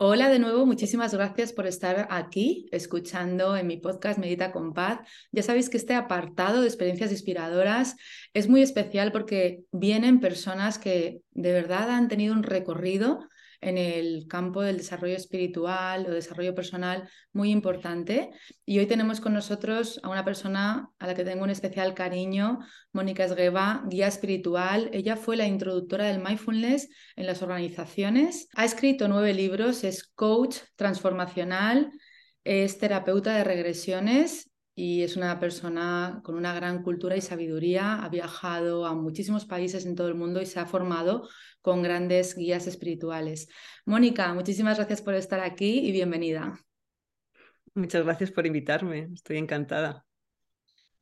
Hola de nuevo, muchísimas gracias por estar aquí escuchando en mi podcast Medita con Paz. Ya sabéis que este apartado de experiencias inspiradoras es muy especial porque vienen personas que de verdad han tenido un recorrido en el campo del desarrollo espiritual o desarrollo personal muy importante. Y hoy tenemos con nosotros a una persona a la que tengo un especial cariño, Mónica Esgueva, guía espiritual. Ella fue la introductora del mindfulness en las organizaciones. Ha escrito nueve libros, es coach transformacional, es terapeuta de regresiones y es una persona con una gran cultura y sabiduría. Ha viajado a muchísimos países en todo el mundo y se ha formado con grandes guías espirituales. Mónica, muchísimas gracias por estar aquí y bienvenida. Muchas gracias por invitarme, estoy encantada.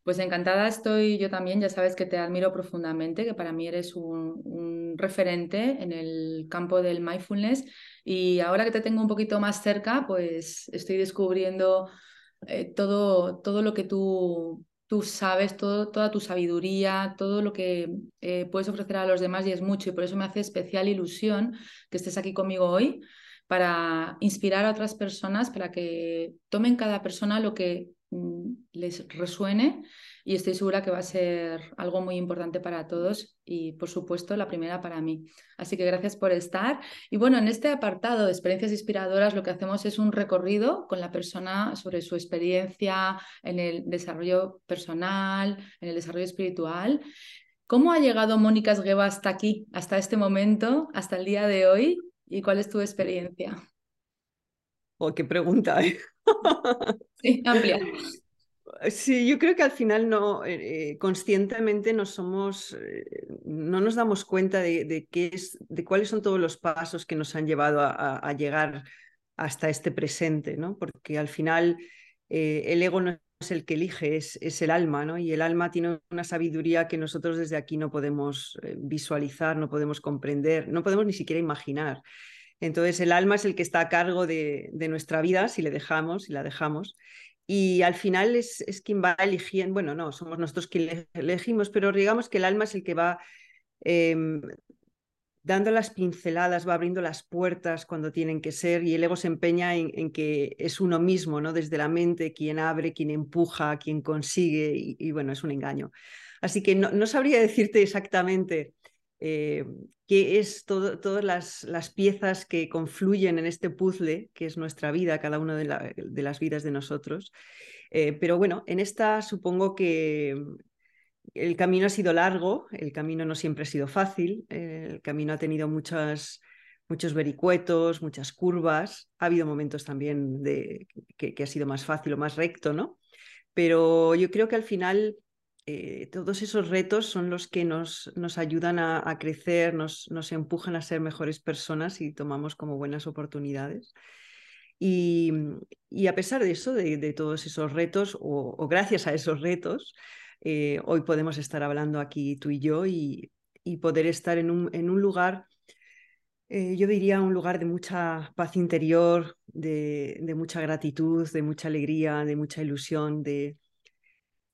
Pues encantada estoy yo también, ya sabes que te admiro profundamente, que para mí eres un, referente en el campo del mindfulness y ahora que te tengo un poquito más cerca, pues estoy descubriendo eh, todo, todo lo que tú, tú sabes, todo, toda tu sabiduría, todo lo que eh, puedes ofrecer a los demás y es mucho y por eso me hace especial ilusión que estés aquí conmigo hoy para inspirar a otras personas, para que tomen cada persona lo que mm, les resuene y estoy segura que va a ser algo muy importante para todos y por supuesto la primera para mí. Así que gracias por estar. Y bueno, en este apartado de experiencias inspiradoras lo que hacemos es un recorrido con la persona sobre su experiencia en el desarrollo personal, en el desarrollo espiritual. ¿Cómo ha llegado Mónica Esgueva hasta aquí, hasta este momento, hasta el día de hoy? ¿Y cuál es tu experiencia? Oh, qué pregunta. ¿eh? Sí, amplia. Sí, yo creo que al final no, eh, eh, conscientemente no somos, eh, no nos damos cuenta de, qué es, de cuáles son todos los pasos que nos han llevado a, llegar hasta este presente, ¿no? Porque al final el ego no es el que elige, es, es, el alma, ¿no? Y el alma tiene una sabiduría que nosotros desde aquí no podemos visualizar, no podemos comprender, no podemos ni siquiera imaginar. Entonces el alma es el que está a cargo de, de nuestra vida, si le dejamos, si la dejamos y al final es, es, quien va eligiendo, bueno, no, somos nosotros quienes elegimos, pero digamos que el alma es el que va em, dando las pinceladas, va abriendo las puertas cuando tienen que ser y el ego se empeña en, que es uno mismo, ¿no? Desde la mente, quien abre, quien empuja, quien consigue y, bueno, es un engaño. Así que no, no sabría decirte exactamente eh, qué es todas las, piezas que confluyen en este puzzle que es nuestra vida, cada una de, las vidas de nosotros. Eh, pero bueno, en esta supongo que el camino ha sido largo, el camino no siempre ha sido fácil, eh, el camino ha tenido muchas, muchos vericuetos, muchas curvas, ha habido momentos también de, que, que ha sido más fácil o más recto, ¿no? Pero yo creo que al final eh, todos esos retos son los que nos, nos ayudan a, crecer, nos, nos, empujan a ser mejores personas y tomamos como buenas oportunidades. Y, a pesar de eso, de, todos esos retos, o, gracias a esos retos, eh, hoy podemos estar hablando aquí tú y yo y, poder estar en un, en un lugar, eh, yo diría un lugar de mucha paz interior, de, de mucha gratitud, de mucha alegría, de mucha ilusión, de,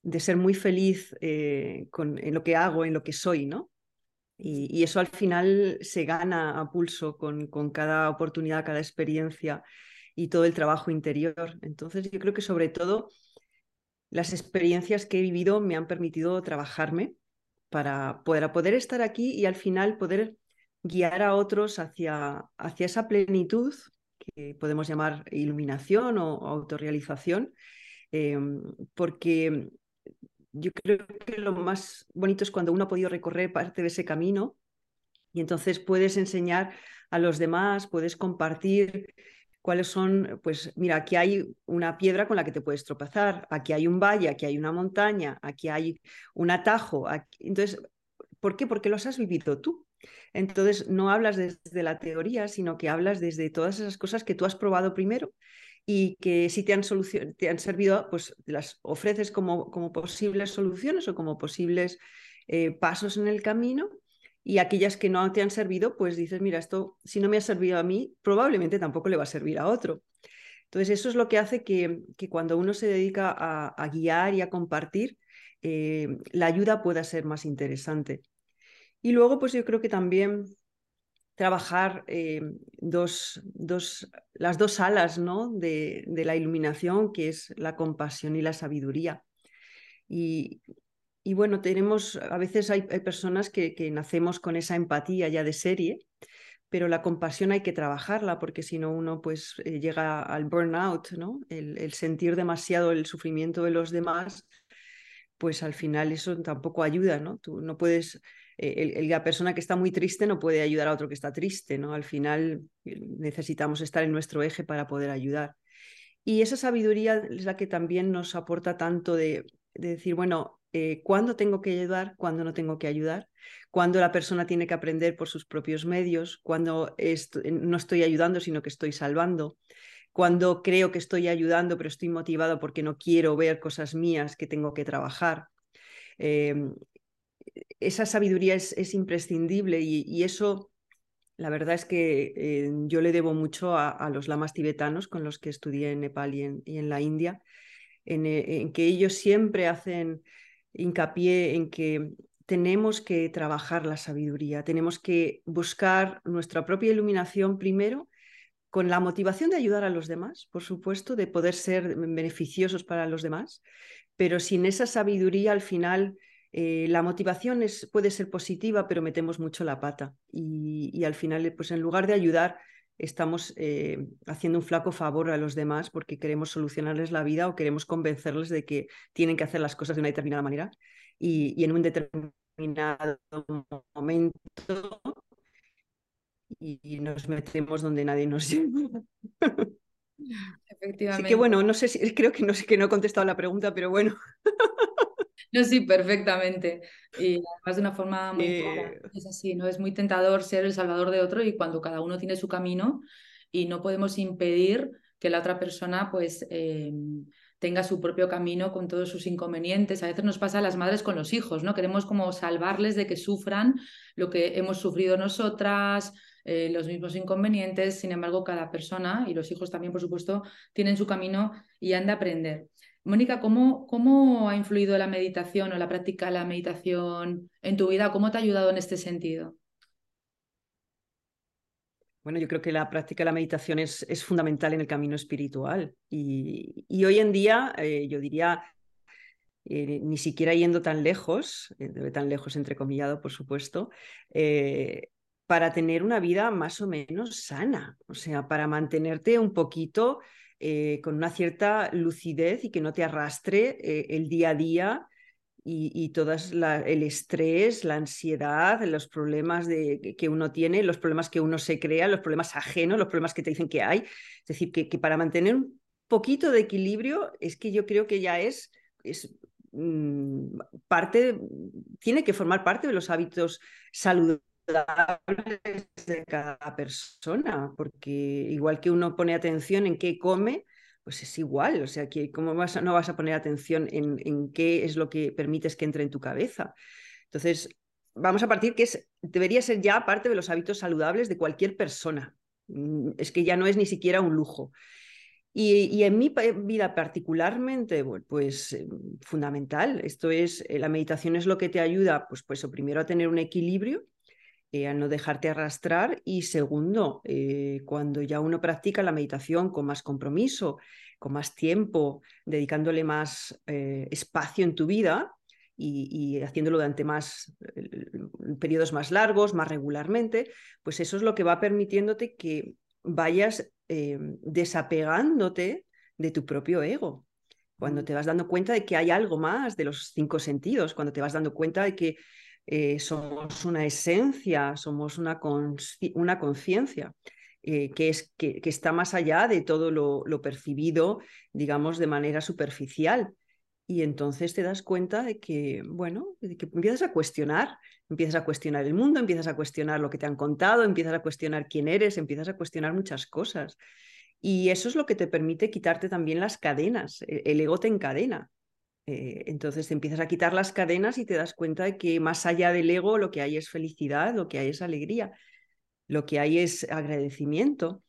de ser muy feliz eh, con, en lo que hago, en lo que soy, ¿no? Y, eso al final se gana a pulso con, con, cada oportunidad, cada experiencia y todo el trabajo interior. Entonces yo creo que sobre todo las experiencias que he vivido me han permitido trabajarme para poder, poder estar aquí y al final poder guiar a otros hacia, hacia esa plenitud que podemos llamar iluminación o autorrealización, eh, porque yo creo que lo más bonito es cuando uno ha podido recorrer parte de ese camino y entonces puedes enseñar a los demás, puedes compartir cuáles son, pues mira, aquí hay una piedra con la que te puedes tropezar, aquí hay un valle, aquí hay una montaña, aquí hay un atajo. Entonces, ¿por qué? Porque los has vivido tú. Entonces, no hablas desde la teoría, sino que hablas desde todas esas cosas que tú has probado primero y que si te han, te han servido, pues las ofreces como, como posibles soluciones o como posibles eh, pasos en el camino y aquellas que no te han servido, pues dices, mira, esto si no me ha servido a mí, probablemente tampoco le va a servir a otro. Entonces, eso es lo que hace que, que cuando uno se dedica a, guiar y a compartir, eh, la ayuda pueda ser más interesante. Y luego, pues yo creo que también trabajar eh, dos, las dos alas ¿no? de, de, la iluminación, que es la compasión y la sabiduría. Y, bueno, tenemos, a veces hay, personas que, nacemos con esa empatía ya de serie, pero la compasión hay que trabajarla porque si no uno pues eh, llega al burnout, ¿no? El, sentir demasiado el sufrimiento de los demás, pues al final eso tampoco ayuda, ¿no? Tú no puedes, eh, la persona que está muy triste no puede ayudar a otro que está triste, ¿no? Al final eh, necesitamos estar en nuestro eje para poder ayudar. Y esa sabiduría es la que también nos aporta tanto de, de decir, bueno, eh, cuándo tengo que ayudar, cuándo no tengo que ayudar, cuándo la persona tiene que aprender por sus propios medios, cuándo no estoy ayudando, sino que estoy salvando, cuando creo que estoy ayudando, pero estoy motivado porque no quiero ver cosas mías que tengo que trabajar. Em, esa sabiduría es, imprescindible y, eso, la verdad es que eh, yo le debo mucho a, los lamas tibetanos con los que estudié en Nepal y en, la India, en, en, que ellos siempre hacen hincapié en que tenemos que trabajar la sabiduría, tenemos que buscar nuestra propia iluminación primero con la motivación de ayudar a los demás, por supuesto, de poder ser beneficiosos para los demás, pero sin esa sabiduría al final eh, la motivación es, puede ser positiva, pero metemos mucho la pata y, al final, pues en lugar de ayudar, estamos eh, haciendo un flaco favor a los demás porque queremos solucionarles la vida o queremos convencerles de que tienen que hacer las cosas de una determinada manera y, en un determinado momento y, nos metemos donde nadie nos lleva. Efectivamente. Así que bueno, no sé si creo que no sé que no he contestado la pregunta, pero bueno. No, sí, perfectamente. Y además de una forma muy eh, Es así, ¿no? Es muy tentador ser el salvador de otro y cuando cada uno tiene su camino y no podemos impedir que la otra persona pues em, tenga su propio camino con todos sus inconvenientes. A veces nos pasa a las madres con los hijos, ¿no? Queremos como salvarles de que sufran lo que hemos sufrido nosotras, eh, los mismos inconvenientes. Sin embargo, cada persona y los hijos también, por supuesto, tienen su camino y han de aprender. Mónica, ¿cómo, ¿cómo ha influido la meditación o la práctica de la meditación en tu vida? ¿Cómo te ha ayudado en este sentido? Bueno, yo creo que la práctica de la meditación es, es fundamental en el camino espiritual y, hoy en día eh, yo diría, eh, ni siquiera yendo tan lejos, eh, tan lejos entrecomillado por supuesto, para tener una vida más o menos sana, o sea, para mantenerte un poquito eh, con una cierta lucidez y que no te arrastre eh, el día a día y, y todo el estrés, la ansiedad, los problemas de, que uno tiene, los problemas que uno se crea, los problemas ajenos, los problemas que te dicen que hay. Es decir, que, para mantener un poquito de equilibrio es que yo creo que ya es, es mm, parte, tiene que formar parte de los hábitos saludables de cada persona, porque igual que uno pone atención en qué come, pues es igual, o sea, ¿cómo vas no vas a poner atención en, en, qué es lo que permites que entre en tu cabeza? Entonces, vamos a partir que debería ser ya parte de los hábitos saludables de cualquier persona. Mm, es que ya no es ni siquiera un lujo. Y, en mi vida particularmente, pues eh, fundamental, esto es, eh, la meditación es lo que te ayuda, pues, pues primero a tener un equilibrio eh, a no dejarte arrastrar y segundo, eh, cuando ya uno practica la meditación con más compromiso, con más tiempo, dedicándole más eh, espacio en tu vida y, haciéndolo durante más periodos más largos, más regularmente, pues eso es lo que va permitiéndote que vayas desapegándote de tu propio ego. cuando te vas dando cuenta de que hay algo más de los cinco sentidos, cuando te vas dando cuenta de que eh, somos una esencia, somos una, conciencia. Eh, que, es, que, está más allá de todo lo, percibido, digamos, de manera superficial. Y entonces te das cuenta de que, bueno, que empiezas a cuestionar, empiezas a cuestionar el mundo, empiezas a cuestionar lo que te han contado, empiezas a cuestionar quién eres, empiezas a cuestionar muchas cosas. Y eso es lo que te permite quitarte también las cadenas. E, el ego te encadena. Eh, entonces empiezas a quitar las cadenas y te das cuenta de que más allá del ego lo que hay es felicidad, lo que hay es alegría, lo que hay es agradecimiento.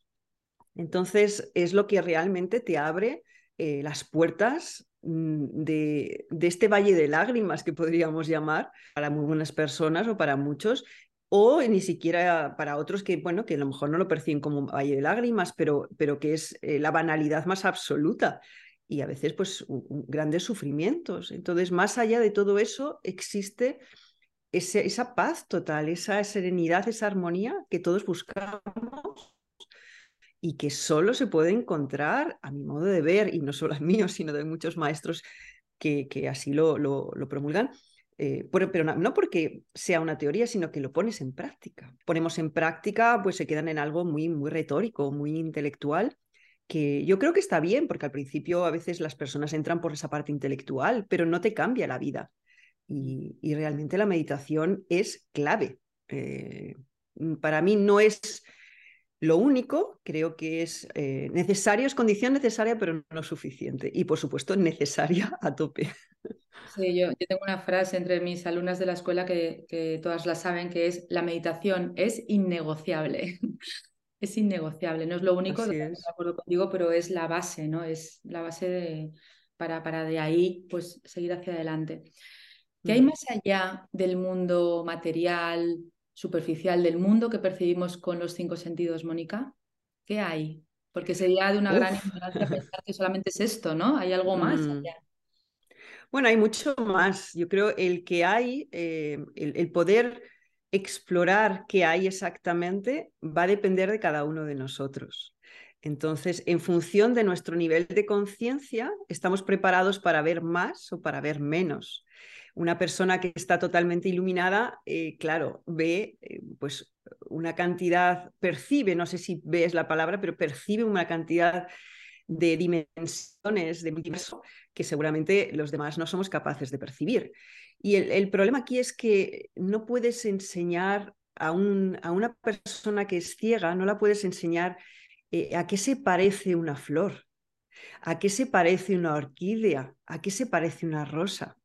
Entonces es lo que realmente te abre eh, las puertas mm, de, de, este valle de lágrimas que podríamos llamar para muy buenas personas o para muchos o ni siquiera para otros que, bueno, que a lo mejor no lo perciben como valle de lágrimas, pero, pero que es eh, la banalidad más absoluta y a veces pues grandes sufrimientos. Entonces, más allá de todo eso, existe esa paz total, esa serenidad, esa armonía que todos buscamos y que solo se puede encontrar a mi modo de ver, y no solo al mío, sino de muchos maestros que, que así lo, lo, promulgan, eh, pero, no, porque sea una teoría, sino que lo pones en práctica. Ponemos en práctica, pues se quedan en algo muy, muy retórico, muy intelectual, que yo creo que está bien, porque al principio a veces las personas entran por esa parte intelectual, pero no te cambia la vida. Y, realmente la meditación es clave. Eh, para mí no es lo único, creo que es eh, necesario, es condición necesaria, pero no suficiente. Y por supuesto, necesaria a tope. Sí, yo, tengo una frase entre mis alumnas de la escuela que, todas la saben, que es la meditación es innegociable. es innegociable, no es lo único, de acuerdo contigo, pero es la base, ¿no? Es la base para, para de ahí pues seguir hacia adelante. ¿Qué hay más allá del mundo material, superficial, del mundo que percibimos con los cinco sentidos, Mónica? ¿Qué hay? Porque sería de una gran ignorancia pensar que solamente es esto, ¿no? Hay algo más mm. allá. Bueno, hay mucho más. Yo creo el que hay, eh, el, poder explorar qué hay exactamente va a depender de cada uno de nosotros. Entonces, en función de nuestro nivel de conciencia, estamos preparados para ver más o para ver menos. Una persona que está totalmente iluminada, eh, claro, ve eh, pues una cantidad, percibe, no sé si ves la palabra, pero percibe una cantidad de dimensiones de multiverso que seguramente los demás no somos capaces de percibir. Y el, problema aquí es que no puedes enseñar a, un, a, una persona que es ciega, no la puedes enseñar eh, a qué se parece una flor, a qué se parece una orquídea, a qué se parece una rosa.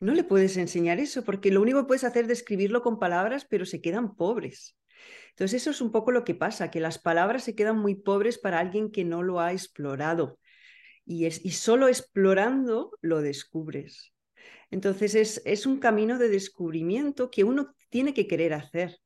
No le puedes enseñar eso porque lo único que puedes hacer es describirlo con palabras, pero se quedan pobres. Entonces eso es un poco lo que pasa, que las palabras se quedan muy pobres para alguien que no lo ha explorado. Y, y solo explorando lo descubres. Entonces es, es un camino de descubrimiento que uno tiene que querer hacer.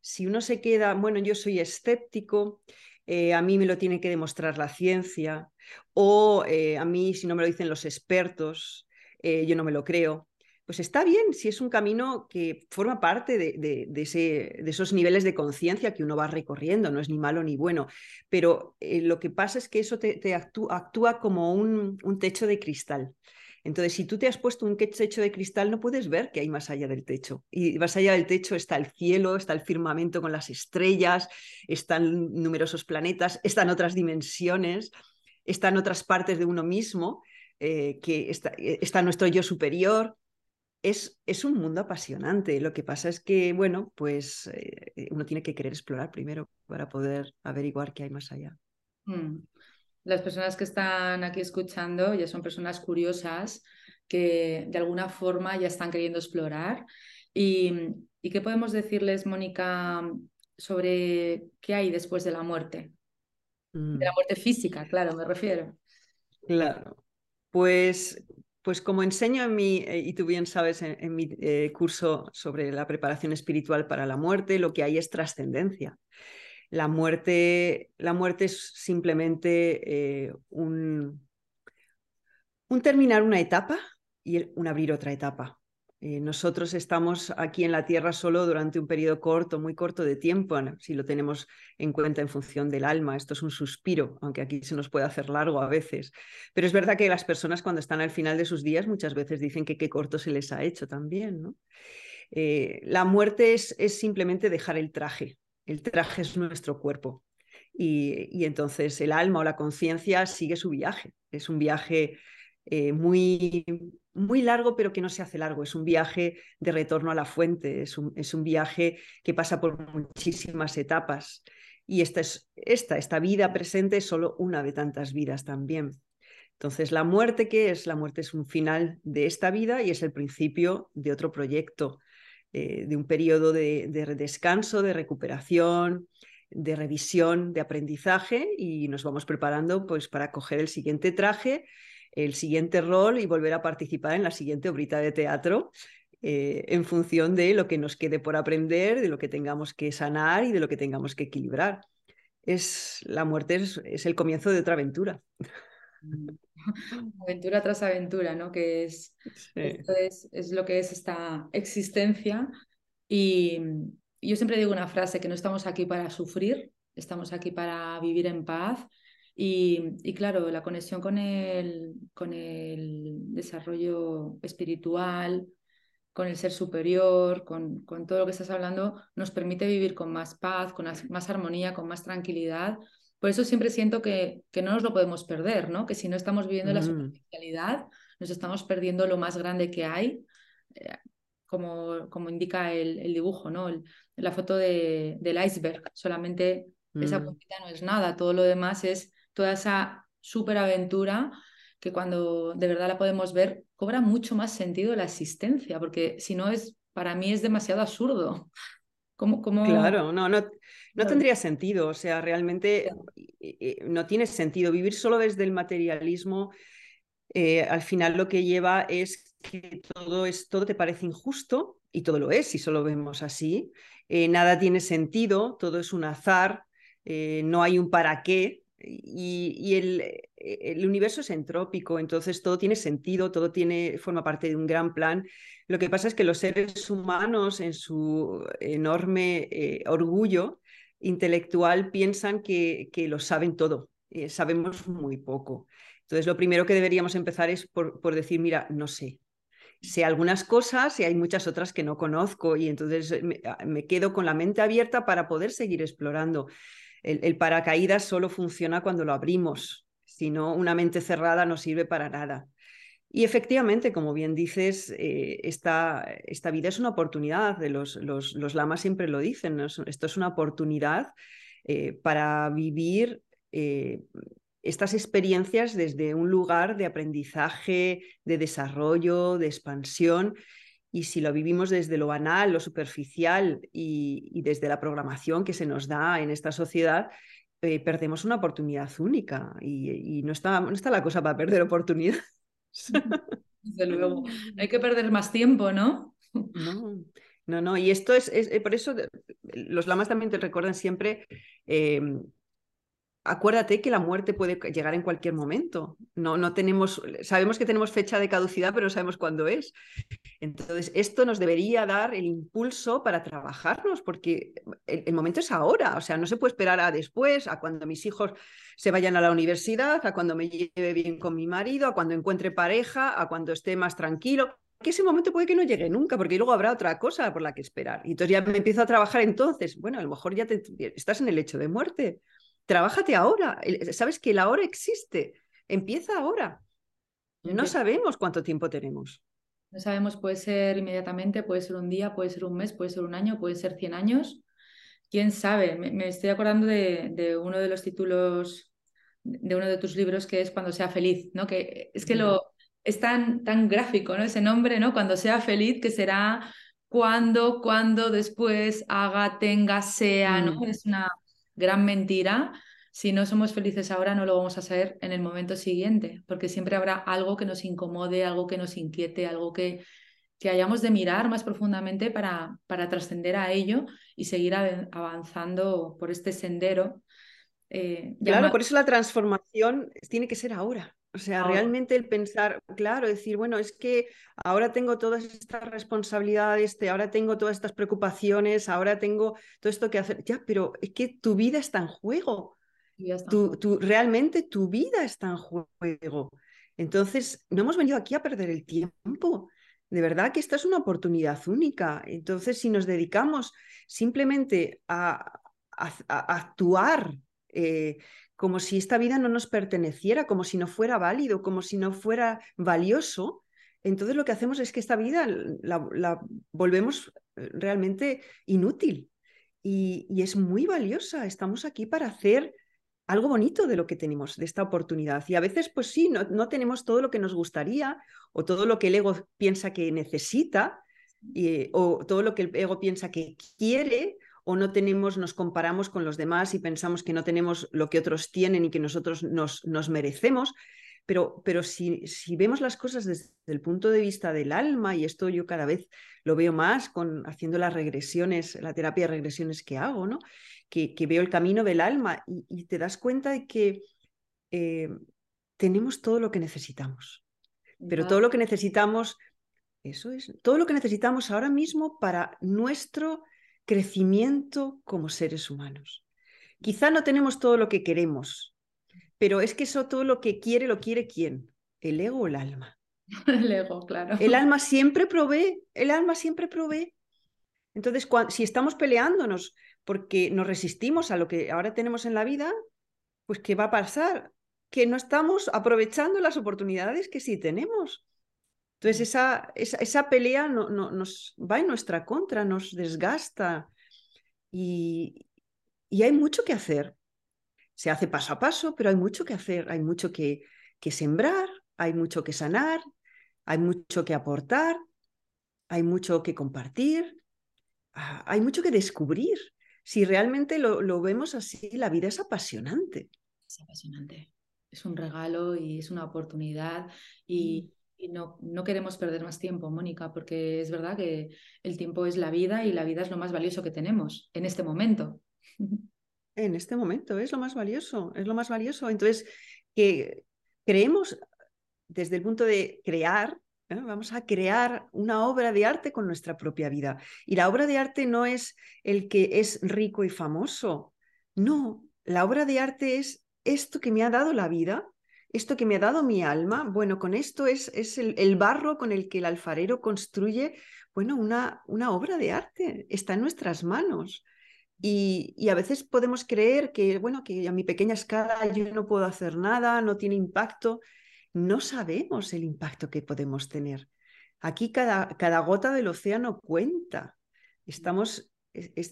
Si uno se queda, bueno, yo soy escéptico, eh, a mí me lo tiene que demostrar la ciencia, o eh, a mí si no me lo dicen los expertos, eh, yo no me lo creo pues está bien si es un camino que forma parte de, ese, de esos niveles de conciencia que uno va recorriendo, no es ni malo ni bueno, pero lo que pasa es que eso te, actúa, como un, techo de cristal. Entonces, si tú te has puesto un techo de cristal, no puedes ver que hay más allá del techo. Y más allá del techo está el cielo, está el firmamento con las estrellas, están numerosos planetas, están otras dimensiones, están otras partes de uno mismo, eh, que está, eh, está nuestro yo superior es, un mundo apasionante. Lo que pasa es que, bueno, pues eh, uno tiene que querer explorar primero para poder averiguar qué hay más allá. Mm. Las personas que están aquí escuchando ya son personas curiosas que de alguna forma ya están queriendo explorar. ¿Y, qué podemos decirles, Mónica, sobre qué hay después de la muerte? De la mm. muerte física, claro, me refiero. Claro. Pues pues como enseño en mi, eh, y tú bien sabes, en, mi eh, curso sobre la preparación espiritual para la muerte, lo que hay es trascendencia. La muerte, la muerte es simplemente eh, un, un, terminar una etapa y un abrir otra etapa. Eh, nosotros estamos aquí en la Tierra solo durante un periodo corto, muy corto de tiempo, si lo tenemos en cuenta en función del alma. Esto es un suspiro, aunque aquí se nos puede hacer largo a veces. Pero es verdad que las personas cuando están al final de sus días muchas veces dicen que qué corto se les ha hecho también. ¿no? Eh, la muerte es, es simplemente dejar el traje. El traje es nuestro cuerpo. Y, entonces el alma o la conciencia sigue su viaje. Es un viaje eh, muy, muy largo, pero que no se hace largo. Es un viaje de retorno a la fuente, es un, es un viaje que pasa por muchísimas etapas. Y esta, es, esta, esta vida presente es solo una de tantas vidas también. Entonces, la muerte, ¿qué es? La muerte es un final de esta vida y es el principio de otro proyecto, eh, de un periodo de, de descanso, de recuperación, de revisión, de aprendizaje y nos vamos preparando pues, para coger el siguiente traje el siguiente rol y volver a participar en la siguiente obrita de teatro eh, en función de lo que nos quede por aprender, de lo que tengamos que sanar y de lo que tengamos que equilibrar. Es, la muerte es, el comienzo de otra aventura. Aventura tras aventura, ¿no? Que es, es, es, lo que es esta existencia. Y yo siempre digo una frase, que no estamos aquí para sufrir, estamos aquí para vivir en paz y, claro, la conexión con el, con el desarrollo espiritual, con el ser superior, con, con, todo lo que estás hablando, nos permite vivir con más paz, con más armonía, con más tranquilidad. Por eso siempre siento que, que no nos lo podemos perder, ¿no? Que si no estamos viviendo la mm. superficialidad, nos estamos perdiendo lo más grande que hay, eh, como, como indica el, el dibujo, ¿no? la foto de, del iceberg. Solamente esa mm. puntita no es nada, todo lo demás es toda esa superaventura que cuando de verdad la podemos ver cobra mucho más sentido la existencia, porque si no es, para mí es demasiado absurdo. ¿Cómo, Claro, no, no, no tendría sentido, o sea, realmente no tiene sentido vivir solo desde el materialismo. Eh, al final lo que lleva es que todo, es, todo te parece injusto, y todo lo es si solo vemos así. Eh, nada tiene sentido, todo es un azar, eh, no hay un para qué, y, eh, el, universo es entrópico, entonces todo tiene sentido, todo tiene, forma parte de un gran plan. Lo que pasa es que los seres humanos, en su enorme eh, orgullo intelectual, piensan que, lo saben todo, eh, sabemos muy poco. Entonces, lo primero que deberíamos empezar es por, decir, mira, no sé, sé algunas cosas y hay muchas otras que no conozco y entonces me, ah, me, quedo con la mente abierta para poder seguir explorando el, paracaídas solo funciona cuando lo abrimos, si no, una mente cerrada no sirve para nada. Y efectivamente, como bien dices, eh, esta, esta, vida es una oportunidad, los, los, los lamas siempre lo dicen, esto es una oportunidad eh, para vivir eh, estas experiencias desde un lugar de aprendizaje, de desarrollo, de expansión y si lo vivimos desde lo banal, lo superficial y, desde la programación que se nos da en esta sociedad, eh, perdemos una oportunidad única y, no, está, no está la cosa para perder oportunidades. Desde luego, hay que perder más tiempo, ¿no? No, no, no, y esto es, es por eso los lamas también te recuerdan siempre eh, acuérdate que la muerte puede llegar en cualquier momento. No, no tenemos, sabemos que tenemos fecha de caducidad, pero no sabemos cuándo es. Entonces, esto nos debería dar el impulso para trabajarnos, porque el, momento es ahora. O sea, no se puede esperar a después, a cuando mis hijos se vayan a la universidad, a cuando me lleve bien con mi marido, a cuando encuentre pareja, a cuando esté más tranquilo. Que ese momento puede que no llegue nunca, porque luego habrá otra cosa por la que esperar. Y entonces ya me empiezo a trabajar entonces. Bueno, a lo mejor ya estás en el hecho de muerte Trabájate ahora. Sabes que la hora existe. Empieza ahora. No sabemos cuánto tiempo tenemos. No sabemos, puede ser inmediatamente, puede ser un día, puede ser un mes, puede ser un año, puede ser 100 años. ¿Quién sabe? Me, estoy acordando de, uno de los títulos de uno de tus libros que es Cuando sea feliz, ¿no? Que es que lo es tan, tan gráfico, ¿no? Ese nombre, ¿no? Cuando sea feliz, que será cuando, cuando, después, haga, tenga, sea, ¿no? Mm. Es una, gran mentira. Si no somos felices ahora, no lo vamos a ser en el momento siguiente, porque siempre habrá algo que nos incomode, algo que nos inquiete, algo que, que hayamos de mirar más profundamente para, para trascender a ello y seguir avanzando por este sendero. Eh, claro, por eso la transformación tiene que ser ahora. O sea, realmente el pensar, claro, decir, bueno, es que ahora tengo todas estas responsabilidades, ahora tengo todas estas preocupaciones, ahora tengo todo esto que hacer. Ya, pero es que tu vida está en juego. Tu, realmente tu vida está en juego. Entonces, no hemos venido aquí a perder el tiempo. De verdad que esta es una oportunidad única. Entonces, si nos dedicamos simplemente a, actuar eh, como si esta vida no nos perteneciera, como si no fuera válido, como si no fuera valioso, entonces lo que hacemos es que esta vida la, volvemos eh, realmente inútil y, es muy valiosa. Estamos aquí para hacer algo bonito de lo que tenemos, de esta oportunidad. Y a veces, pues sí, no, no tenemos todo lo que nos gustaría o todo lo que el ego piensa que necesita o todo lo que el ego piensa que quiere o no tenemos, nos comparamos con los demás y pensamos que no tenemos lo que otros tienen y que nosotros nos, nos merecemos. Pero, pero si, si, vemos las cosas desde el punto de vista del alma, y esto yo cada vez lo veo más con haciendo las regresiones, la terapia de regresiones que hago, ¿no? que, que veo el camino del alma y, te das cuenta de que eh, tenemos todo lo que necesitamos. Pero todo lo que necesitamos, eso es, todo lo que necesitamos ahora mismo para nuestro crecimiento como seres humanos. Quizá no tenemos todo lo que queremos, pero es que eso todo lo que quiere, lo quiere quién? ¿El ego o el alma? El ego, claro. El alma siempre provee, el alma siempre provee. Entonces, si estamos peleándonos porque nos resistimos a lo que ahora tenemos en la vida, pues ¿qué va a pasar? Que no estamos aprovechando las oportunidades que sí tenemos. Entonces esa, esa, pelea no, nos va en nuestra contra, nos desgasta y, hay mucho que hacer. Se hace paso a paso, pero hay mucho que hacer, hay mucho que, que sembrar, hay mucho que sanar, hay mucho que aportar, hay mucho que compartir, ah, hay mucho que descubrir. Si realmente lo, lo, vemos así, la vida es apasionante. Es apasionante. Es un regalo y es una oportunidad. Y. Y no, no queremos perder más tiempo, Mónica, porque es verdad que el tiempo es la vida y la vida es lo más valioso que tenemos en este momento. En este momento es lo más valioso, es lo más valioso. Entonces, que creemos desde el punto de crear, ¿eh? vamos a crear una obra de arte con nuestra propia vida. Y la obra de arte no es el que es rico y famoso, no, la obra de arte es esto que me ha dado la vida esto que me ha dado mi alma, bueno, con esto es, es el, barro con el que el alfarero construye, bueno, una, una obra de arte, está en nuestras manos. Y, y, a veces podemos creer que, bueno, que a mi pequeña escala yo no puedo hacer nada, no tiene impacto. No sabemos el impacto que podemos tener. Aquí cada, cada gota del océano cuenta. Estamos,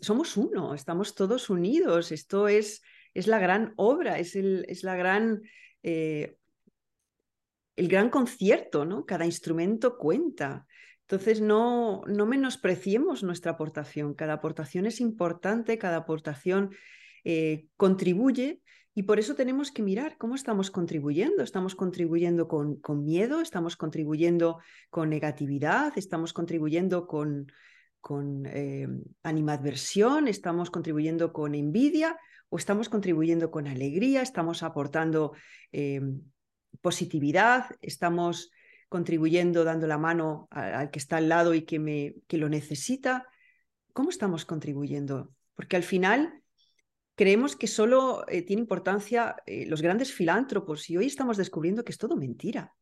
somos uno, estamos todos unidos. Esto es, es la gran obra, es, el, es la gran eh, el gran concierto, ¿no? Cada instrumento cuenta. Entonces, no, no menospreciemos nuestra aportación. Cada aportación es importante, cada aportación eh, contribuye y por eso tenemos que mirar cómo estamos contribuyendo. Estamos contribuyendo con, con miedo, estamos contribuyendo con negatividad, estamos contribuyendo con, con eh, animadversión, estamos contribuyendo con envidia o estamos contribuyendo con alegría, estamos aportando eh, positividad, estamos contribuyendo dando la mano al que está al lado y que, me, que lo necesita. ¿Cómo estamos contribuyendo? Porque al final creemos que solo eh, tiene importancia los grandes filántropos y hoy estamos descubriendo que es todo mentira.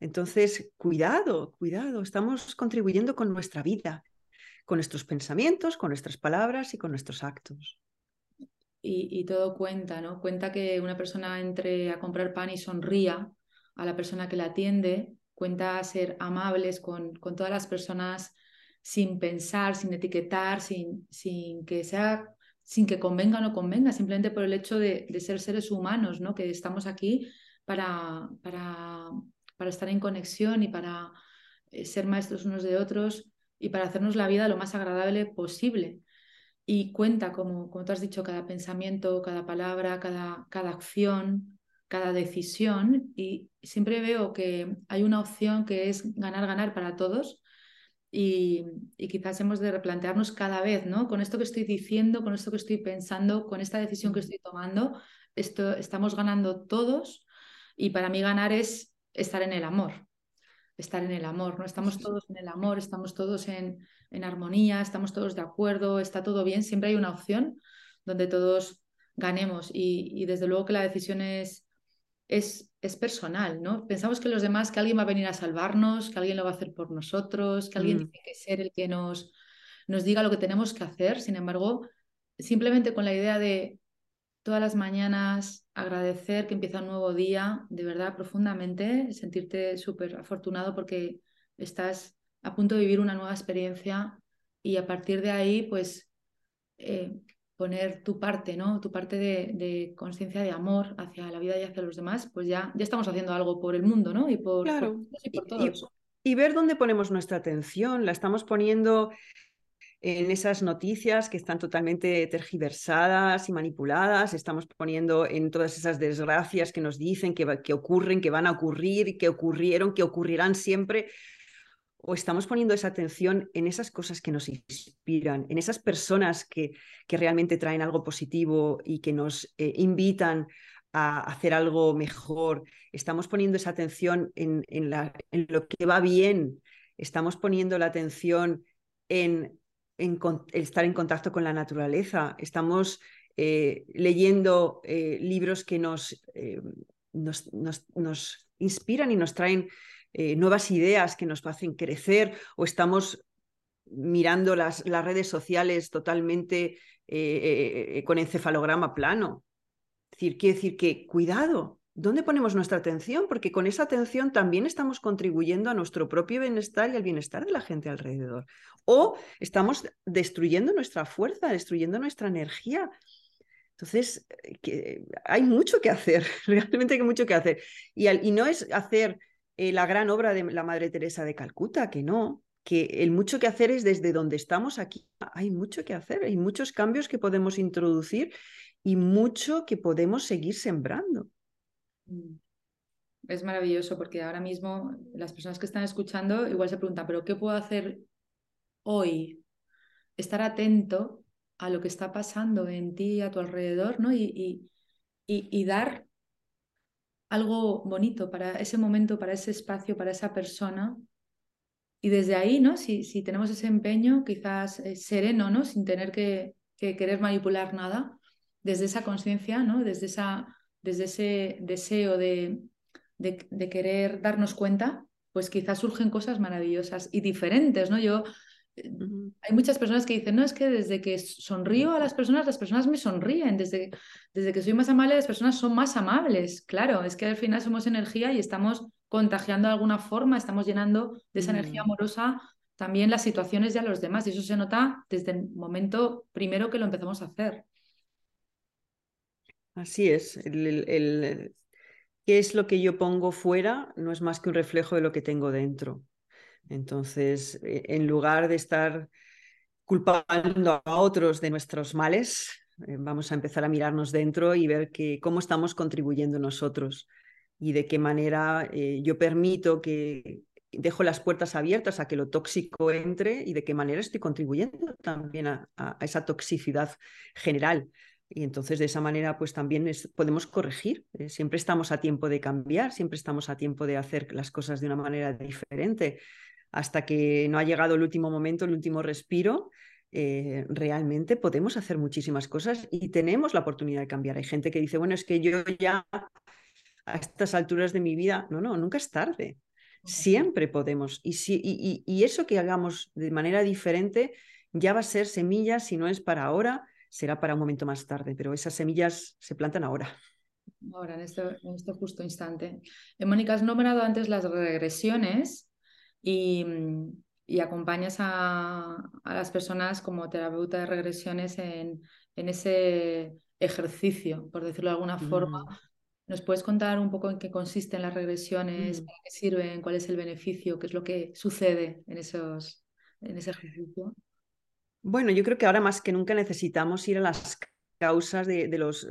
Entonces, cuidado, cuidado, estamos contribuyendo con nuestra vida, con nuestros pensamientos, con nuestras palabras y con nuestros actos y, todo cuenta, ¿no? Cuenta que una persona entre a comprar pan y sonría a la persona que la atiende, cuenta ser amables con, todas las personas sin pensar, sin etiquetar, sin, sin que sea sin que convenga o no convenga, simplemente por el hecho de, de ser seres humanos, ¿no? que estamos aquí para, para, para estar en conexión y para eh, ser maestros unos de otros y para hacernos la vida lo más agradable posible. Y cuenta, como, como tú has dicho, cada pensamiento, cada palabra, cada, cada acción, cada decisión. Y siempre veo que hay una opción que es ganar, ganar para todos. Y, y, quizás hemos de replantearnos cada vez, ¿no? Con esto que estoy diciendo, con esto que estoy pensando, con esta decisión que estoy tomando, esto, estamos ganando todos. Y para mí ganar es estar en el amor, estar en el amor, ¿no? Estamos todos en el amor, estamos todos en, en armonía, estamos todos de acuerdo, está todo bien, siempre hay una opción donde todos ganemos y, desde luego que la decisión es, es, es, personal, ¿no? Pensamos que los demás, que alguien va a venir a salvarnos, que alguien lo va a hacer por nosotros, que alguien mm. tiene que ser el que nos, nos diga lo que tenemos que hacer, sin embargo, simplemente con la idea de todas las mañanas agradecer que empieza un nuevo día, de verdad, profundamente, sentirte súper afortunado porque estás a punto de vivir una nueva experiencia y a partir de ahí, pues, eh, poner tu parte, ¿no? Tu parte de, conciencia de amor hacia la vida y hacia los demás, pues ya, ya estamos haciendo algo por el mundo, ¿no? Y por, claro. y ver dónde ponemos nuestra atención. La estamos poniendo en esas noticias que están totalmente tergiversadas y manipuladas, estamos poniendo en todas esas desgracias que nos dicen que, que ocurren, que van a ocurrir, que ocurrieron, que ocurrirán siempre, o estamos poniendo esa atención en esas cosas que nos inspiran, en esas personas que, que realmente traen algo positivo y que nos eh, invitan a hacer algo mejor, estamos poniendo esa atención en, en, la, en lo que va bien, estamos poniendo la atención en en, estar en contacto con la naturaleza, estamos eh, leyendo eh, libros que nos, eh, nos, nos, inspiran y nos traen nuevas ideas que nos hacen crecer o estamos mirando las, las redes sociales totalmente con encefalograma plano. Quiere decir que cuidado, ¿Dónde ponemos nuestra atención? Porque con esa atención también estamos contribuyendo a nuestro propio bienestar y al bienestar de la gente alrededor. O estamos destruyendo nuestra fuerza, destruyendo nuestra energía. Entonces, que hay mucho que hacer, realmente hay mucho que hacer. Y, y no es hacer eh, la gran obra de la Madre Teresa de Calcuta, que no, que el mucho que hacer es desde donde estamos aquí. Hay mucho que hacer, hay muchos cambios que podemos introducir y mucho que podemos seguir sembrando. Mm. Es maravilloso porque ahora mismo las personas que están escuchando igual se preguntan, pero ¿qué puedo hacer hoy? Estar atento a lo que está pasando en ti y a tu alrededor, ¿no? Y, y, dar algo bonito para ese momento, para ese espacio, para esa persona. Y desde ahí, ¿no? Si, si tenemos ese empeño, quizás eh, sereno, ¿no? Sin tener que, que querer manipular nada, desde esa conciencia, ¿no? Desde esa desde ese deseo de, de, querer darnos cuenta, pues quizás surgen cosas maravillosas y diferentes, ¿no? Yo, eh, hay muchas personas que dicen, no, es que desde que sonrío a las personas, las personas me sonríen, desde, desde que soy más amable, las personas son más amables, claro, es que al final somos energía y estamos contagiando de alguna forma, estamos llenando de esa energía amorosa también las situaciones de a los demás y eso se nota desde el momento primero que lo empezamos a hacer. Así es. El, ¿Qué es lo que yo pongo fuera? No es más que un reflejo de lo que tengo dentro. Entonces, e, en lugar de estar culpando a otros de nuestros males, eh, vamos a empezar a mirarnos dentro y ver cómo estamos contribuyendo nosotros y de qué manera eh, yo permito que dejo las puertas abiertas a que lo tóxico entre y de qué manera estoy contribuyendo también a esa toxicidad general. Y entonces de esa manera pues también podemos corregir. Eh, siempre estamos a tiempo de cambiar, siempre estamos a tiempo de hacer las cosas de una manera diferente. Hasta que no ha llegado el último momento, el último respiro, eh, realmente podemos hacer muchísimas cosas y tenemos la oportunidad de cambiar. Hay gente que dice, bueno, es que yo ya a estas alturas de mi vida, no, no, nunca es tarde. Siempre podemos. Y, si, y, y eso que hagamos de manera diferente ya va a ser semilla, si no es para ahora, será para un momento más tarde, pero esas semillas se plantan ahora. Ahora, en este, en este justo instante. Eh, Mónica, has nombrado antes las regresiones y, y acompañas a, a, las personas como terapeuta de regresiones en, en ese ejercicio, por decirlo de alguna forma. Mm. ¿Nos puedes contar un poco en qué consisten las regresiones, mm. para qué sirven, cuál es el beneficio, qué es lo que sucede en, esos, en ese ejercicio? Bueno, yo creo que ahora más que nunca necesitamos ir a las causas de, los,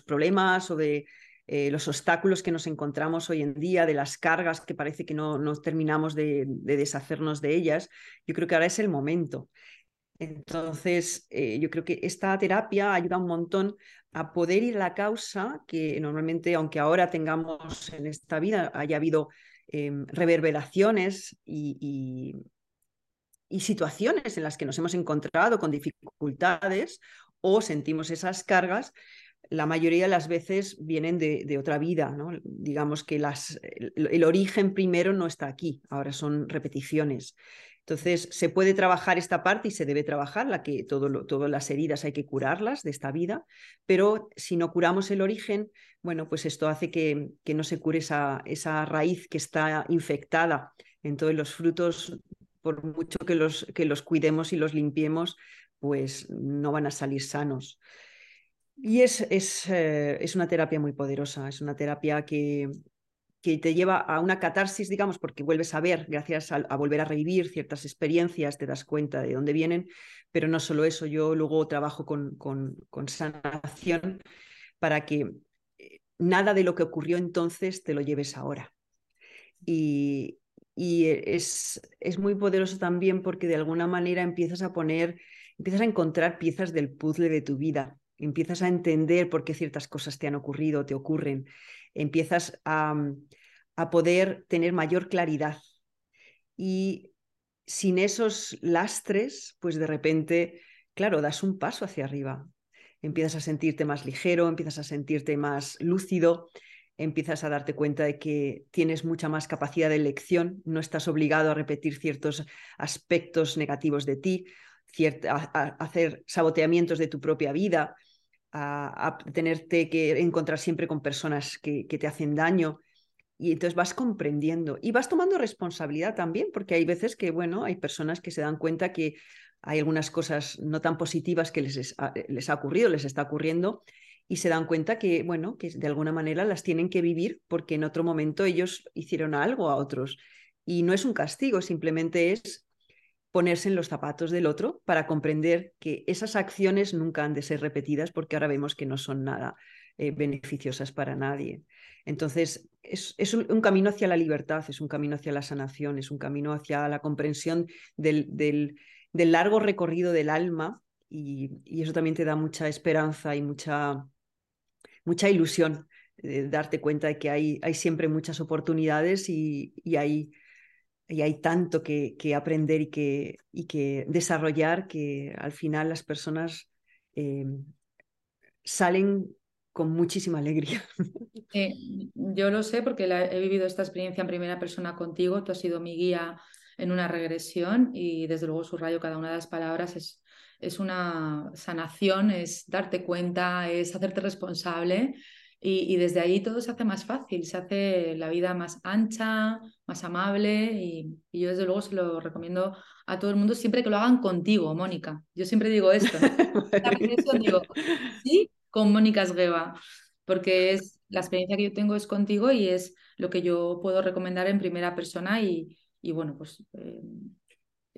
problemas o de eh, los obstáculos que nos encontramos hoy en día, de las cargas que parece que no, no terminamos de, deshacernos de ellas. Yo creo que ahora es el momento. Entonces, eh, yo creo que esta terapia ayuda un montón a poder ir a la causa que normalmente, aunque ahora tengamos en esta vida, haya habido em, reverberaciones y, situaciones en las que nos hemos encontrado con dificultades o sentimos esas cargas, la mayoría de las veces vienen de, otra vida, ¿no? Digamos que las, el, origen primero no está aquí, ahora son repeticiones. Entonces, se puede trabajar esta parte y se debe trabajar, la que todo todas las heridas hay que curarlas de esta vida, pero si no curamos el origen, bueno, pues esto hace que, que no se cure esa, esa raíz que está infectada. Entonces, los frutos, por mucho que los, que los cuidemos y los limpiemos, pues no van a salir sanos. Y es, es, eh, es, una terapia muy poderosa, es una terapia que, que te lleva a una catarsis, digamos, porque vuelves a ver, gracias a, volver a revivir ciertas experiencias, te das cuenta de dónde vienen, pero no solo eso, yo luego trabajo con, con, con sanación para que eh, nada de lo que ocurrió entonces te lo lleves ahora. Y, y es, es muy poderoso también porque de alguna manera empiezas a poner, empiezas a encontrar piezas del puzzle de tu vida, empiezas a entender por qué ciertas cosas te han ocurrido, te ocurren, empiezas mm, a, poder tener mayor claridad. Y sin esos lastres, pues de repente, claro, das un paso hacia arriba. Empiezas a sentirte más ligero, empiezas a sentirte más lúcido, empiezas a darte cuenta de que tienes mucha más capacidad de elección, no estás obligado a repetir ciertos aspectos negativos de ti, a, hacer saboteamientos de tu propia vida, a, tenerte que encontrar siempre con personas que, te hacen daño. Y entonces vas comprendiendo y vas tomando responsabilidad también, porque hay veces que, bueno, hay personas que se dan cuenta que hay algunas cosas no tan positivas que les, les ha ocurrido, les está ocurriendo, y se dan cuenta que, bueno, que de alguna manera las tienen que vivir porque en otro momento ellos hicieron algo a otros. Y no es un castigo, simplemente es ponerse en los zapatos del otro para comprender que esas acciones nunca han de ser repetidas porque ahora vemos que no son nada eh, beneficiosas para nadie. Entonces, es, un, camino hacia la libertad, es un camino hacia la sanación, es un camino hacia la comprensión del, del, largo recorrido del alma y, eso también te da mucha esperanza y mucha, mucha ilusión de darte cuenta de que hay, siempre muchas oportunidades y, hay y hay tanto que, aprender y que, y que, desarrollar que al final las personas eh, salen con muchísima alegría. Eh, yo lo sé porque he vivido esta experiencia en primera persona contigo, tú has sido mi guía en una regresión y desde luego subrayo cada una de las palabras es, es una sanación, es darte cuenta, es hacerte responsable y, desde ahí todo se hace más fácil, se hace la vida más ancha, más amable y, yo desde luego se lo recomiendo a todo el mundo siempre que lo hagan contigo, Mónica. Yo siempre digo esto. digo, sí, con Mónica Esgueva, porque es la experiencia que yo tengo es contigo y es lo que yo puedo recomendar en primera persona y, bueno, pues eh,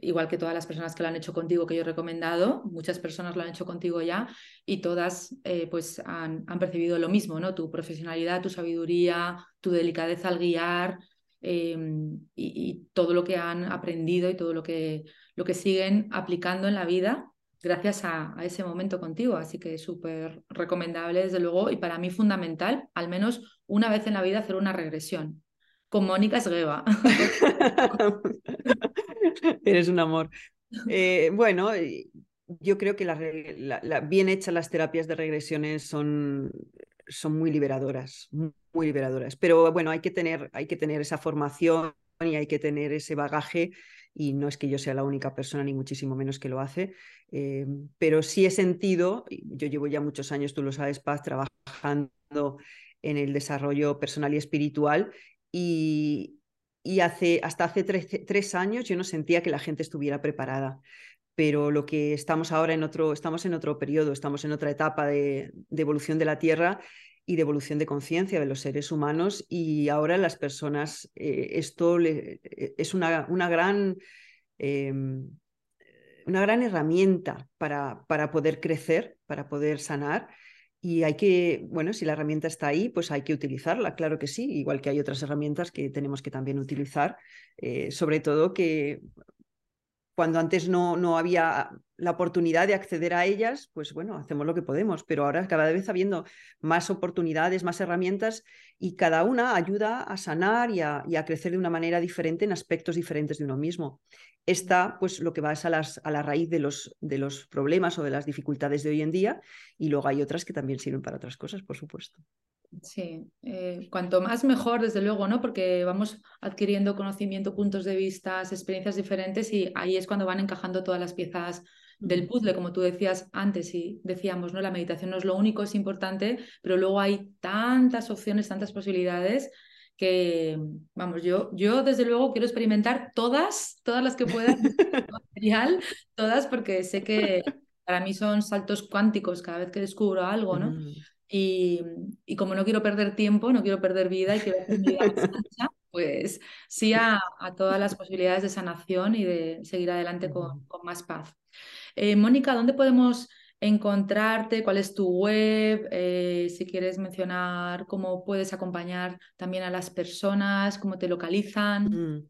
igual que todas las personas que lo han hecho contigo que yo he recomendado, muchas personas lo han hecho contigo ya y todas eh, pues han, percibido lo mismo, ¿no? Tu profesionalidad, tu sabiduría, tu delicadeza al guiar em, y, todo lo que han aprendido y todo lo que, lo que siguen aplicando en la vida gracias a, ese momento contigo. Así que súper recomendable desde luego y para mí fundamental, al menos una vez en la vida hacer una regresión con Mónica Esgueva. Eres un amor. Eh, bueno, yo creo que bien hechas las terapias de regresiones son, son muy liberadoras, muy, liberadoras. Pero bueno, hay que, tener, hay que tener esa formación y hay que tener ese bagaje y no es que yo sea la única persona, ni muchísimo menos que lo hace, eh, pero sí he sentido, yo llevo ya muchos años, tú lo sabes, Paz, trabajando en el desarrollo personal y espiritual y, y hace, hasta hace tres, años yo no sentía que la gente estuviera preparada. Pero lo que estamos ahora en otro, estamos en otro periodo, estamos en otra etapa de, evolución de la Tierra y de evolución de conciencia de los seres humanos y ahora las personas, eh, esto eh, es una, una gran... Em, una gran herramienta para, para poder crecer, para poder sanar y hay que, bueno, si la herramienta está ahí, pues hay que utilizarla, claro que sí, igual que hay otras herramientas que tenemos que también utilizar, eh, sobre todo que cuando antes no, no había la oportunidad de acceder a ellas, pues bueno, hacemos lo que podemos, pero ahora cada vez habiendo más oportunidades, más herramientas y cada una ayuda a sanar y a, crecer de una manera diferente en aspectos diferentes de uno mismo. Esta, pues lo que va es a, las, a la raíz de los, de los problemas o de las dificultades de hoy en día y luego hay otras que también sirven para otras cosas, por supuesto. Sí, eh, cuanto más mejor, desde luego, ¿no? Porque vamos adquiriendo conocimiento, puntos de vista, experiencias diferentes y ahí es cuando van encajando todas las piezas del puzzle, como tú decías antes y decíamos, ¿no? La meditación no es lo único, es importante, pero luego hay tantas opciones, tantas posibilidades que, vamos, yo, yo desde luego quiero experimentar todas, todas las que pueda, material, todas, porque sé que para mí son saltos cuánticos cada vez que descubro algo, ¿no? Y, como no quiero perder tiempo, no quiero perder vida y quiero hacer mi vida más pues sí a, todas las posibilidades de sanación y de seguir adelante con, más paz. Eh, Mónica, ¿dónde podemos encontrarte? ¿Cuál es tu web? Eh, si quieres mencionar cómo puedes acompañar también a las personas, cómo te localizan. Mm,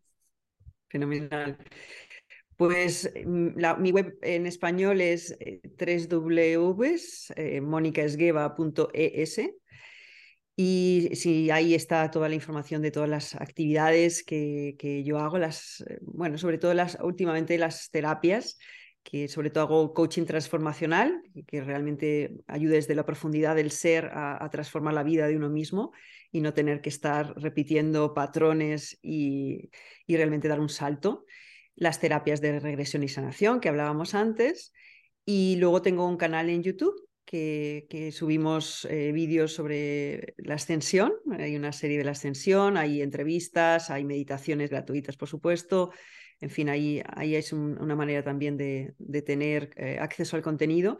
fenomenal. Pues mm, mi web en español es eh, www.monicaesgueva.es y sí, ahí está toda la información de todas las actividades que, que, yo hago, las, eh, bueno, sobre todo las, últimamente las terapias, que sobre todo hago coaching transformacional, que realmente ayuda desde la profundidad del ser a, a transformar la vida de uno mismo y no tener que estar repitiendo patrones y, y realmente dar un salto las terapias de regresión y sanación que hablábamos antes. Y luego tengo un canal en YouTube que, subimos eh, vídeos sobre la ascensión. Hay una serie de la ascensión, hay entrevistas, hay meditaciones gratuitas, por supuesto. En fin, ahí, ahí es una manera también de, tener eh, acceso al contenido.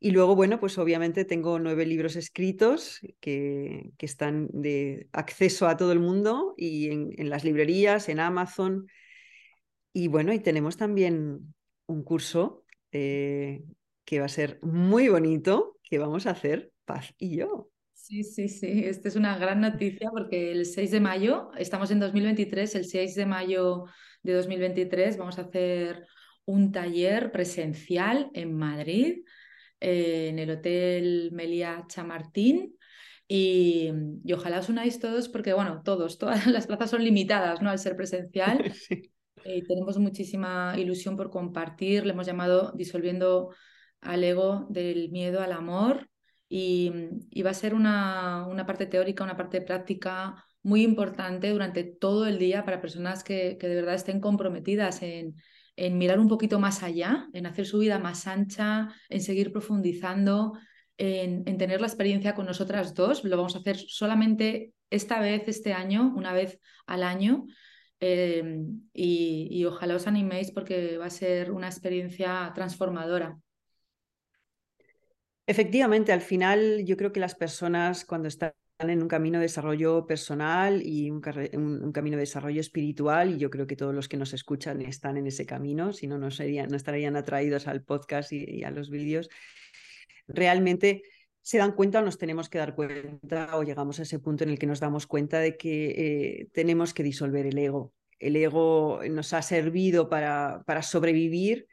Y luego, bueno, pues obviamente tengo nueve libros escritos que, que están de acceso a todo el mundo y en, en las librerías, en Amazon, y bueno, y tenemos también un curso eh, que va a ser muy bonito, que vamos a hacer Paz y yo. Sí, sí, sí, esta es una gran noticia porque el 6 de mayo, estamos en 2023, el 6 de mayo de 2023 vamos a hacer un taller presencial en Madrid, eh, en el Hotel Melia Chamartín. Y, y, ojalá os unáis todos porque, bueno, todos, todas las plazas son limitadas, ¿no? Al ser presencial. sí. Eh, tenemos muchísima ilusión por compartir, le hemos llamado disolviendo al ego del miedo al amor y, va a ser una, una, parte teórica, una parte práctica muy importante durante todo el día para personas que, que de verdad estén comprometidas en, en, mirar un poquito más allá, en hacer su vida más ancha, en seguir profundizando, en, en tener la experiencia con nosotras dos. Lo vamos a hacer solamente esta vez, este año, una vez al año Em, y, ojalá os animéis porque va a ser una experiencia transformadora. Efectivamente, al final yo creo que las personas cuando están en un camino de desarrollo personal y un, camino de desarrollo espiritual, y yo creo que todos los que nos escuchan están en ese camino, si no, serían, no estarían atraídos al podcast y, a los vídeos, realmente se dan cuenta o nos tenemos que dar cuenta o llegamos a ese punto en el que nos damos cuenta de que eh, tenemos que disolver el ego. El ego nos ha servido para, para sobrevivir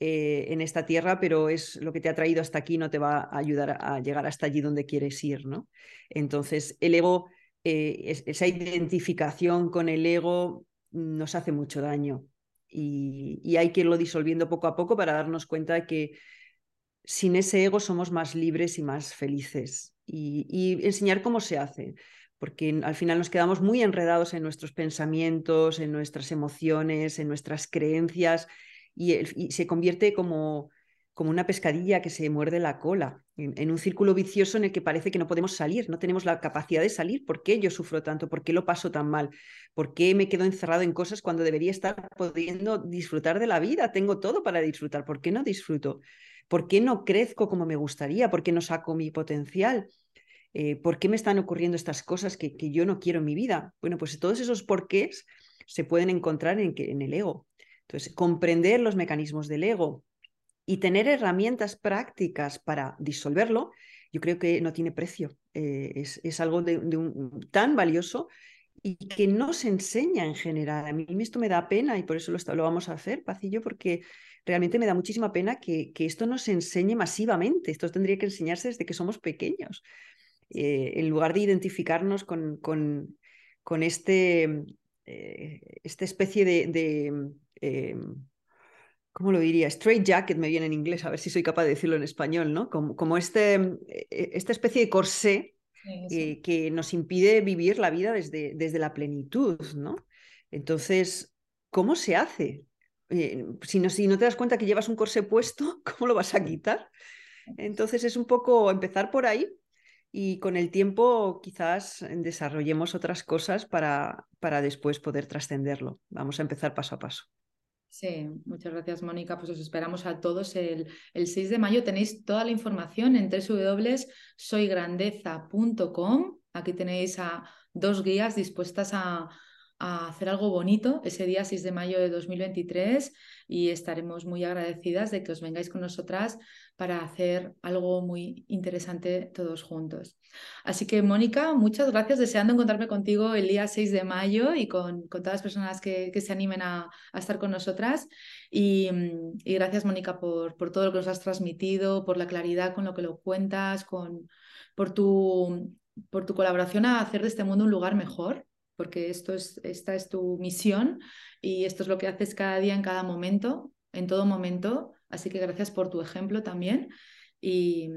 eh, en esta tierra, pero es lo que te ha traído hasta aquí, no te va a ayudar a llegar hasta allí donde quieres ir. ¿no? Entonces, el ego, eh, esa identificación con el ego nos hace mucho daño y, y hay que irlo disolviendo poco a poco para darnos cuenta de que sin ese ego somos más libres y más felices. Y, enseñar cómo se hace, porque al final nos quedamos muy enredados en nuestros pensamientos, en nuestras emociones, en nuestras creencias, y, se convierte como, como una pescadilla que se muerde la cola, en, un círculo vicioso en el que parece que no podemos salir, no tenemos la capacidad de salir. ¿Por qué yo sufro tanto? ¿Por qué lo paso tan mal? ¿Por qué me quedo encerrado en cosas cuando debería estar pudiendo disfrutar de la vida? Tengo todo para disfrutar. ¿Por qué no disfruto? ¿Por qué no crezco como me gustaría? ¿Por qué no saco mi potencial? Eh, ¿Por qué me están ocurriendo estas cosas que, yo no quiero en mi vida? Bueno, pues todos esos porqués se pueden encontrar en, en el ego. Entonces, comprender los mecanismos del ego y tener herramientas prácticas para disolverlo, yo creo que no tiene precio. Eh, es, algo de, tan valioso y que no se enseña en general. A mí esto me da pena y por eso lo, lo vamos a hacer, Pacillo, porque realmente me da muchísima pena que, esto no se enseñe masivamente. Esto tendría que enseñarse desde que somos pequeños. Eh, en lugar de identificarnos con, con, con este, eh, esta especie de, ¿cómo lo diría? Straight jacket me viene en inglés, a ver si soy capaz de decirlo en español, ¿no? Como, como este, esta especie de corsé que nos impide vivir la vida desde, desde la plenitud, ¿no? Entonces, ¿cómo se hace? Eh, si, no, si no te das cuenta que llevas un corsé puesto, ¿cómo lo vas a quitar? Entonces es un poco empezar por ahí y con el tiempo quizás desarrollemos otras cosas para, para después poder trascenderlo. Vamos a empezar paso a paso. Sí, muchas gracias Mónica. Pues os esperamos a todos el, el 6 de mayo. Tenéis toda la información en www.soygrandeza.com. Aquí tenéis a dos guías dispuestas a, a hacer algo bonito ese día 6 de mayo de 2023 y estaremos muy agradecidas de que os vengáis con nosotras para hacer algo muy interesante todos juntos. Así que Mónica, muchas gracias, deseando encontrarme contigo el día 6 de mayo y con, con todas las personas que, que se animen a, a, estar con nosotras. Y, y gracias Mónica por, por, todo lo que nos has transmitido, por la claridad con lo que lo cuentas, con, por, tu, por tu colaboración a hacer de este mundo un lugar mejor porque esto es, esta es tu misión y esto es lo que haces cada día, en cada momento, en todo momento. Así que gracias por tu ejemplo también y,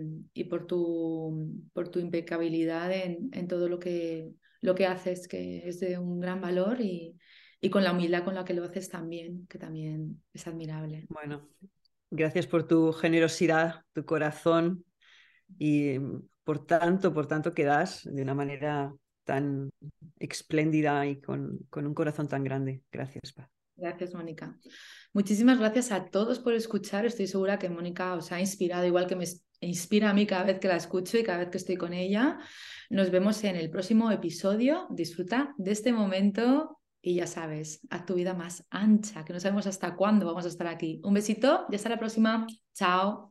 por, tu, por tu impecabilidad en, en, todo lo que, lo que haces, que es de un gran valor y, y con la humildad con la que lo haces también, que también es admirable. Bueno, gracias por tu generosidad, tu corazón y por tanto, por tanto que das de una manera tan espléndida y con, con un corazón tan grande. Gracias, Paz. Gracias, Mónica. Muchísimas gracias a todos por escuchar. Estoy segura que Mónica os ha inspirado, igual que me inspira a mí cada vez que la escucho y cada vez que estoy con ella. Nos vemos en el próximo episodio. Disfruta de este momento y ya sabes, haz tu vida más ancha, que no sabemos hasta cuándo vamos a estar aquí. Un besito y hasta la próxima. Chao.